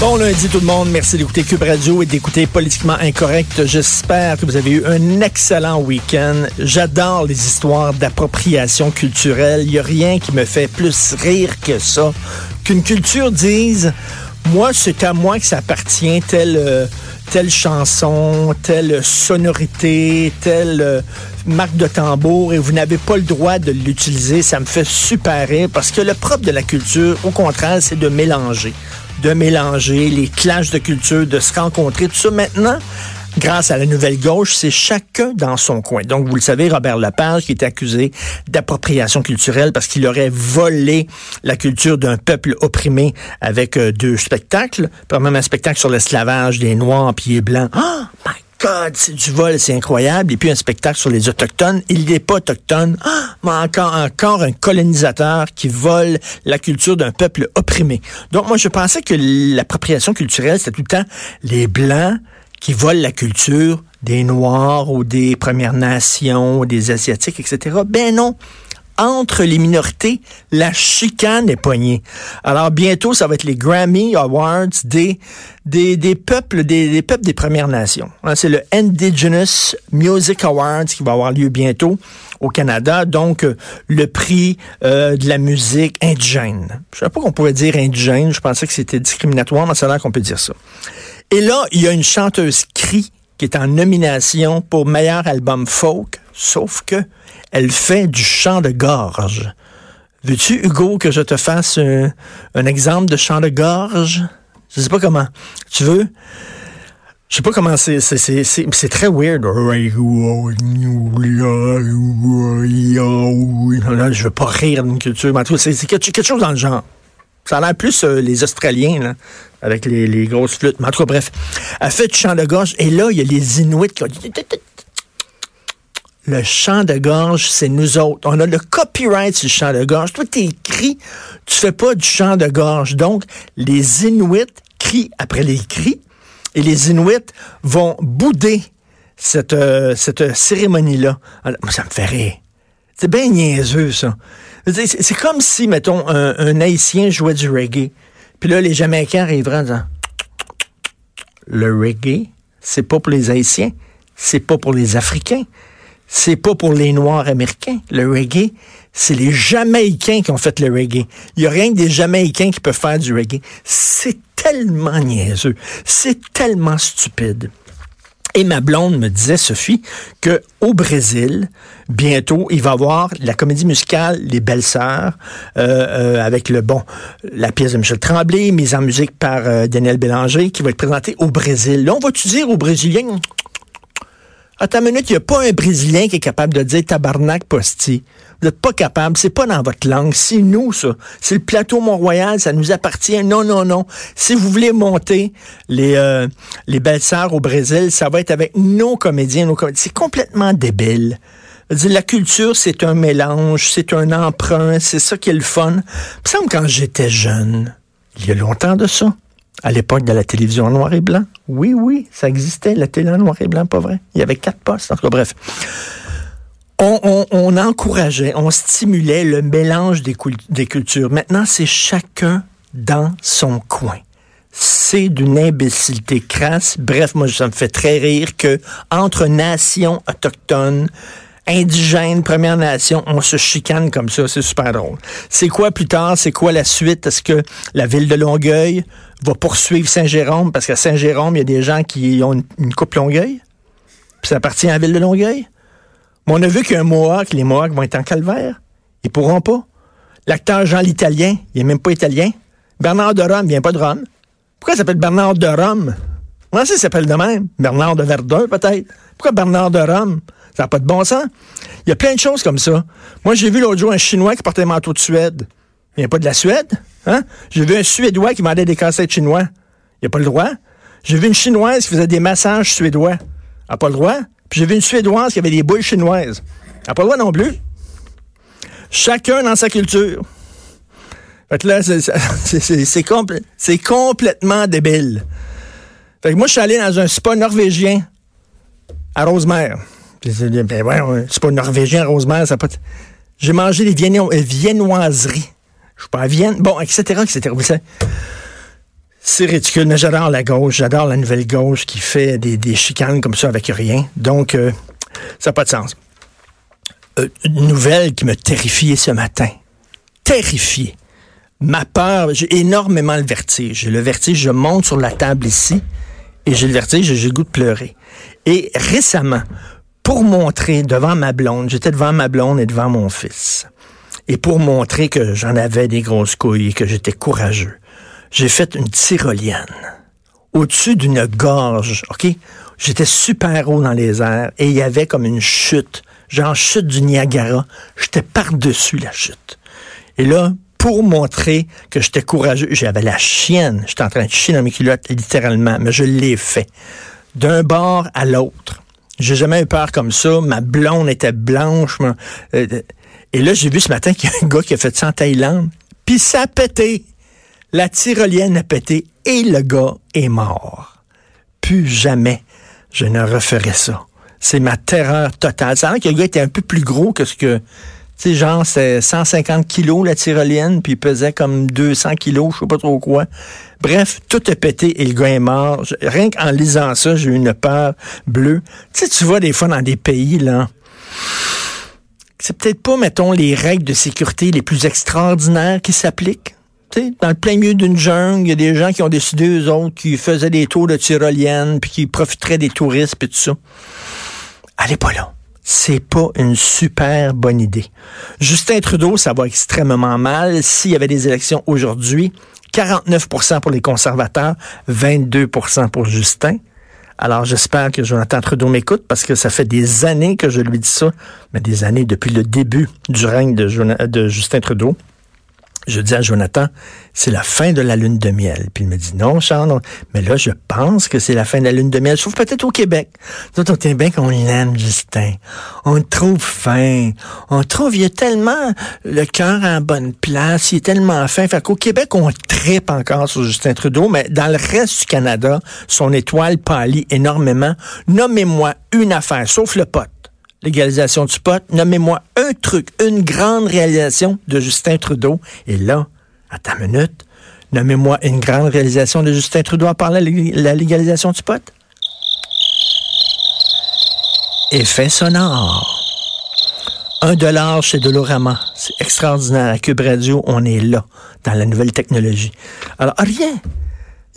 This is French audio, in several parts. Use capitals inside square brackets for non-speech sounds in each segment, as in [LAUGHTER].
Bon lundi tout le monde, merci d'écouter Cube Radio et d'écouter Politiquement Incorrect. J'espère que vous avez eu un excellent week-end. J'adore les histoires d'appropriation culturelle. Il n'y a rien qui me fait plus rire que ça. Qu'une culture dise, moi c'est à moi que ça appartient, telle, euh, telle chanson, telle sonorité, telle euh, marque de tambour et vous n'avez pas le droit de l'utiliser. Ça me fait super rire parce que le propre de la culture, au contraire, c'est de mélanger de mélanger les clashs de culture, de se rencontrer, tout ça. Maintenant, grâce à la nouvelle gauche, c'est chacun dans son coin. Donc, vous le savez, Robert Lepage, qui est accusé d'appropriation culturelle parce qu'il aurait volé la culture d'un peuple opprimé avec euh, deux spectacles. Par même un spectacle sur l'esclavage des Noirs puis les Blancs. Oh my God, c'est du vol, c'est incroyable. Et puis un spectacle sur les Autochtones. Il n'est pas autochtone, ah, mais encore, un colonisateur qui vole la culture d'un peuple opprimé. Donc moi, je pensais que l'appropriation culturelle, c'était tout le temps les Blancs qui volent la culture des Noirs ou des Premières Nations des Asiatiques, etc. Ben non entre les minorités, la chicane est poignée. Alors bientôt, ça va être les Grammy Awards des des, des peuples des, des peuples des Premières Nations. Hein, c'est le Indigenous Music Awards qui va avoir lieu bientôt au Canada. Donc euh, le prix euh, de la musique indigène. Je savais pas qu'on pouvait dire indigène. Je pensais que c'était discriminatoire, mais ça a l'air qu'on peut dire ça. Et là, il y a une chanteuse cri qui est en nomination pour meilleur album folk, sauf que elle fait du chant de gorge. Veux-tu, Hugo, que je te fasse un, un exemple de chant de gorge? Je sais pas comment. Tu veux? Je sais pas comment c'est. C'est très weird. Je veux pas rire d'une culture. Mais c'est quelque chose dans le genre. Ça a l'air plus euh, les Australiens, là, avec les, les, grosses flûtes. Mais en tout cas, bref. Elle fait du chant de gorge. Et là, il y a les Inuits qui le chant de gorge, c'est nous autres. On a le copyright sur le chant de gorge. Toi, écrit, tu fais pas du chant de gorge. Donc, les Inuits crient après les cris et les Inuits vont bouder cette, euh, cérémonie-là. Ça me fait rire. C'est bien niaiseux, ça. C'est comme si, mettons, un, un, Haïtien jouait du reggae. Puis là, les Jamaïcains arriveraient en disant Le reggae, c'est pas pour les Haïtiens, c'est pas pour les Africains, c'est pas pour les Noirs américains. Le reggae, c'est les Jamaïcains qui ont fait le reggae. Il y a rien que des Jamaïcains qui peuvent faire du reggae. C'est tellement niaiseux. C'est tellement stupide. Et ma blonde me disait, Sophie, que au Brésil, bientôt, il va y avoir la comédie musicale Les Belles Sœurs, euh, euh, avec le bon, la pièce de Michel Tremblay, mise en musique par euh, Daniel Bélanger, qui va être présentée au Brésil. Là, on va-tu dire aux Brésiliens, Attends une minute, il n'y a pas un Brésilien qui est capable de dire tabarnak posti. Vous n'êtes pas capable, c'est pas dans votre langue, c'est nous, ça. C'est le plateau Mont-Royal, ça nous appartient. Non, non, non. Si vous voulez monter les, euh, les belles sœurs au Brésil, ça va être avec nos comédiens, nos comédiens. C'est complètement débile. La culture, c'est un mélange, c'est un emprunt, c'est ça qui est le fun. Il me quand j'étais jeune, il y a longtemps de ça, à l'époque de la télévision en noir et blanc. Oui, oui, ça existait, la télé en noir et blanc, pas vrai? Il y avait quatre postes. En tout cas, bref. On, encourageait, on stimulait le mélange des, des cultures. Maintenant, c'est chacun dans son coin. C'est d'une imbécilité crasse. Bref, moi, ça me fait très rire que entre nations autochtones, indigènes, Premières Nations, on se chicane comme ça. C'est super drôle. C'est quoi plus tard? C'est quoi la suite? Est-ce que la ville de Longueuil va poursuivre Saint-Jérôme? Parce qu'à Saint-Jérôme, il y a des gens qui ont une, coupe Longueuil. Puis ça appartient à la ville de Longueuil. Mais on a vu qu'un Mohawk, les Mohawks vont être en calvaire. Ils pourront pas. L'acteur Jean l'Italien, il est même pas italien. Bernard de Rome, il vient pas de Rome. Pourquoi il s'appelle Bernard de Rome? Comment ça s'appelle de même? Bernard de Verdun, peut-être? Pourquoi Bernard de Rome? Ça n'a pas de bon sens. Il y a plein de choses comme ça. Moi, j'ai vu l'autre jour un Chinois qui portait un manteau de Suède. Il n'y a pas de la Suède. Hein? J'ai vu un Suédois qui vendait des cassettes chinois. Il a pas le droit. J'ai vu une Chinoise qui faisait des massages suédois. Elle n'a pas le droit. Puis j'ai vu une Suédoise qui avait des boules chinoises. Elle n'a pas le droit non plus. Chacun dans sa culture. Fait que là, c'est- [LAUGHS] c'est c'est- c'est compl- c'est complètement débile. Fait que moi, je suis allé dans un spa norvégien à Rosemère. Ben ouais, ouais, spa norvégien à Rosemère, ça pas J'ai mangé des euh, viennoiseries. Je suis pas à Vienne. Bon, etc., etc. C'est ridicule, mais j'adore la gauche. J'adore la nouvelle gauche qui fait des, chicanes comme ça avec rien. Donc, euh, ça n'a pas de sens. Euh, une nouvelle qui me terrifiait ce matin. Terrifié. Ma peur, j'ai énormément le vertige. J'ai le vertige, je monte sur la table ici et j'ai le vertige j'ai le goût de pleurer. Et récemment, pour montrer devant ma blonde, j'étais devant ma blonde et devant mon fils, et pour montrer que j'en avais des grosses couilles et que j'étais courageux, j'ai fait une tyrolienne au-dessus d'une gorge, OK? J'étais super haut dans les airs et il y avait comme une chute, genre chute du Niagara. J'étais par-dessus la chute. Et là, pour montrer que j'étais courageux, j'avais la chienne. J'étais en train de chier dans mes culottes, littéralement, mais je l'ai fait. D'un bord à l'autre. J'ai jamais eu peur comme ça. Ma blonde était blanche. euh, et là, j'ai vu ce matin qu'il y a un gars qui a fait ça en Thaïlande. Puis ça a pété. La tyrolienne a pété et le gars est mort. Plus jamais je ne referai ça. C'est ma terreur totale. Ça a que le gars était un peu plus gros que ce que... Tu sais, genre, c'est 150 kilos la tyrolienne, puis il pesait comme 200 kilos, je sais pas trop quoi. Bref, tout a pété et le gars est mort. Rien qu'en lisant ça, j'ai eu une peur bleue. Tu sais, tu vois des fois dans des pays, là, c'est peut-être pas, mettons, les règles de sécurité les plus extraordinaires qui s'appliquent. Tu sais, dans le plein milieu d'une jungle, il y a des gens qui ont décidé, eux autres, qui faisaient des tours de tyrolienne, puis qui profiteraient des touristes, puis tout ça. Allez pas là. C'est pas une super bonne idée. Justin Trudeau, ça va extrêmement mal. S'il y avait des élections aujourd'hui, 49% pour les conservateurs, 22% pour Justin. Alors j'espère que Jonathan Trudeau m'écoute parce que ça fait des années que je lui dis ça, mais des années depuis le début du règne de, de Justin Trudeau. Je dis à Jonathan, c'est la fin de la lune de miel. Puis il me dit, non, Charles, mais là, je pense que c'est la fin de la lune de miel, sauf peut-être au Québec. Nous, au Québec, on l'aime, Justin. On trouve fin. On trouve, il a tellement le cœur en bonne place, il est tellement fin. Fait qu'au Québec, on tripe encore sur Justin Trudeau, mais dans le reste du Canada, son étoile pâlit énormément. Nommez-moi une affaire, sauf le pote légalisation du pot. Nommez-moi un truc, une grande réalisation de Justin Trudeau. Et là, attends une minute, nommez-moi une grande réalisation de Justin Trudeau à la, la légalisation du pot. Effet sonore. Un dollar chez Dolorama. C'est extraordinaire. À Cube Radio, on est là, dans la nouvelle technologie. Alors, rien.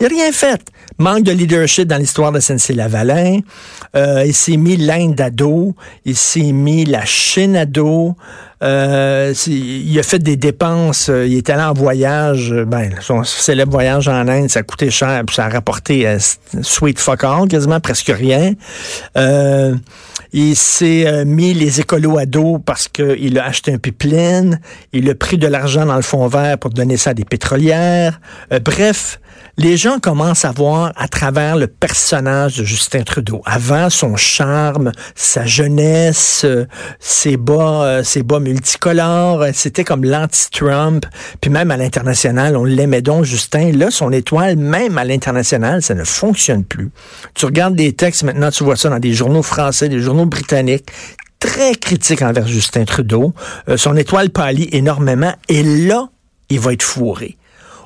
Il n'a rien fait. Manque de leadership dans l'histoire de SNC-Lavalin. Euh, il s'est mis l'Inde à dos. Il s'est mis la Chine à dos. Euh, il a fait des dépenses. euh, Il est allé en voyage. euh, Ben, son célèbre voyage en Inde, ça a coûté cher. Puis ça a rapporté euh, sweet fuck all, quasiment presque rien. Il s'est mis les écolos à dos parce qu'il a acheté un pipeline. Il a pris de l'argent dans le fond vert pour donner ça à des pétrolières. Bref, les gens commencent à voir à travers le personnage de Justin Trudeau. Avant, son charme, sa jeunesse, euh, ses bas, euh, ses bas multicolores, euh, c'était comme l'anti-Trump. Puis même à l'international, on l'aimait donc, Justin. Là, son étoile, même à l'international, ça ne fonctionne plus. Tu regardes des textes maintenant, tu vois ça dans des journaux français, des journaux britanniques très critiques envers Justin Trudeau. Euh, son étoile pâlit énormément et là, il va être fourré.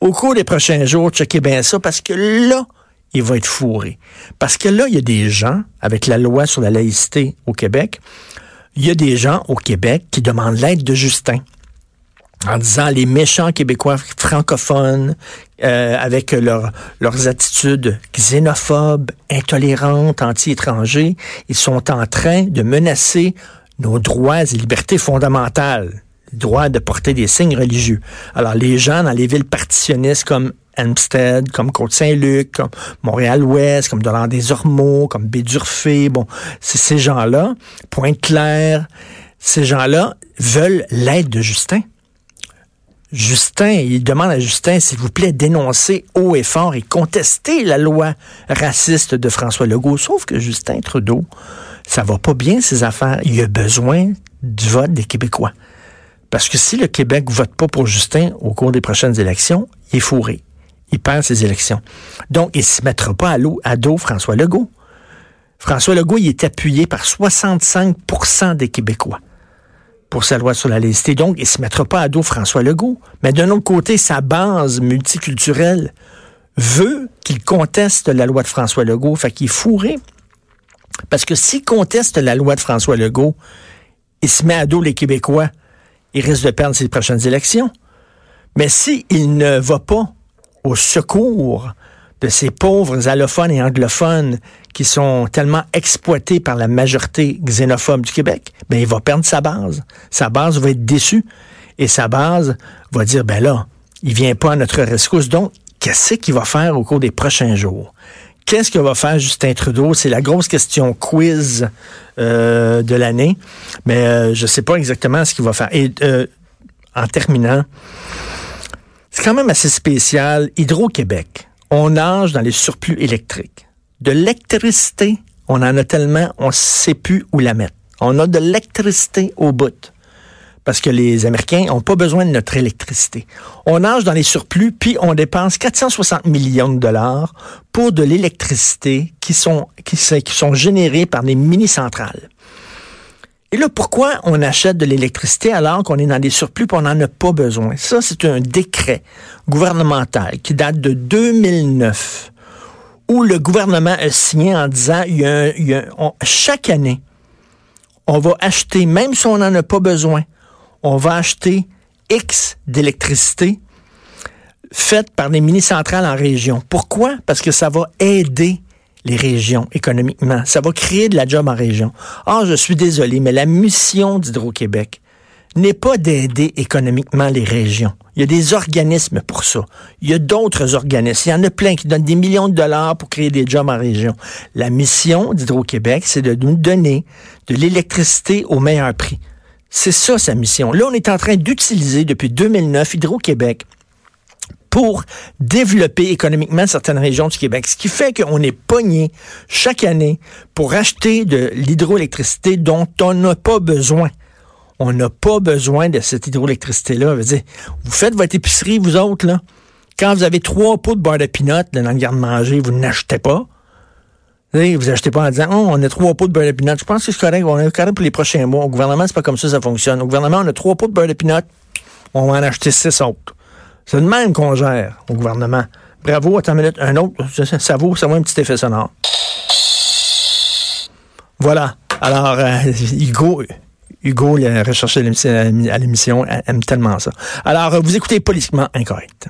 Au cours des prochains jours, checkez bien ça parce que là, il va être fourré. Parce que là, il y a des gens, avec la loi sur la laïcité au Québec, il y a des gens au Québec qui demandent l'aide de Justin en disant les méchants Québécois francophones euh, avec leur, leurs attitudes xénophobes, intolérantes, anti-étrangers, ils sont en train de menacer nos droits et libertés fondamentales, le droit de porter des signes religieux. Alors les gens dans les villes partitionnistes comme Hampstead, comme Côte-Saint-Luc, comme Montréal-Ouest, comme Dolan-des-Ormeaux, comme Bédurfé, bon, c'est ces gens-là, Pointe-Claire, ces gens-là veulent l'aide de Justin. Justin, il demande à Justin, s'il vous plaît, d'énoncer haut et fort et contester la loi raciste de François Legault. Sauf que Justin Trudeau, ça va pas bien ses affaires. Il a besoin du vote des Québécois. Parce que si le Québec vote pas pour Justin au cours des prochaines élections, il est fourré. Il perd ses élections. Donc, il se mettra pas à, l'eau, à dos François Legault. François Legault, il est appuyé par 65% des Québécois pour sa loi sur la laïcité. Donc, il se mettra pas à dos François Legault. Mais d'un autre côté, sa base multiculturelle veut qu'il conteste la loi de François Legault. Fait qu'il est fourré. Parce que s'il conteste la loi de François Legault, il se met à dos les Québécois, il risque de perdre ses prochaines élections. Mais s'il ne va pas au secours de ces pauvres allophones et anglophones qui sont tellement exploités par la majorité xénophobe du Québec, ben il va perdre sa base. Sa base va être déçue et sa base va dire ben là, il vient pas à notre rescousse. Donc, qu'est-ce qu'il va faire au cours des prochains jours? Qu'est-ce que va faire Justin Trudeau? C'est la grosse question quiz euh, de l'année, mais euh, je ne sais pas exactement ce qu'il va faire. Et euh, en terminant, c'est quand même assez spécial. Hydro-Québec, on nage dans les surplus électriques. De l'électricité, on en a tellement, on ne sait plus où la mettre. On a de l'électricité au bout. Parce que les Américains n'ont pas besoin de notre électricité. On nage dans les surplus, puis on dépense 460 millions de dollars pour de l'électricité qui sont, qui, sont générées par des mini-centrales. Et là, pourquoi on achète de l'électricité alors qu'on est dans des surplus et on n'en a pas besoin? Ça, c'est un décret gouvernemental qui date de 2009 où le gouvernement a signé en disant chaque année, on va acheter, même si on n'en a pas besoin, on va acheter X d'électricité faite par des mini-centrales en région. Pourquoi? Parce que ça va aider les régions économiquement. Ça va créer de la job en région. Ah, je suis désolé, mais la mission d'Hydro-Québec n'est pas d'aider économiquement les régions. Il y a des organismes pour ça. Il y a d'autres organismes. Il y en a plein qui donnent des millions de dollars pour créer des jobs en région. La mission d'Hydro-Québec, c'est de nous donner de l'électricité au meilleur prix. C'est ça sa mission. Là, on est en train d'utiliser depuis 2009 Hydro-Québec pour développer économiquement certaines régions du Québec. Ce qui fait qu'on est pogné chaque année pour acheter de l'hydroélectricité dont on n'a pas besoin. On n'a pas besoin de cette hydroélectricité-là. Vous faites votre épicerie, vous autres, là. Quand vous avez trois pots de beurre de pinot dans le garde-manger, vous n'achetez pas. Vous achetez pas en disant, oh, on a trois pots de beurre de pinot. Je pense que c'est correct. On est correct pour les prochains mois. Au gouvernement, c'est pas comme ça ça fonctionne. Au gouvernement, on a trois pots de beurre de pinot. On va en acheter six autres. C'est le même qu'on gère au gouvernement. Bravo, attends une minute, un autre, ça, vaut, ça vaut un petit effet sonore. Voilà. Alors, euh, [LAUGHS] Hugo, Hugo, a recherché à l'émission, aime tellement ça. Alors, vous écoutez Politiquement Incorrect.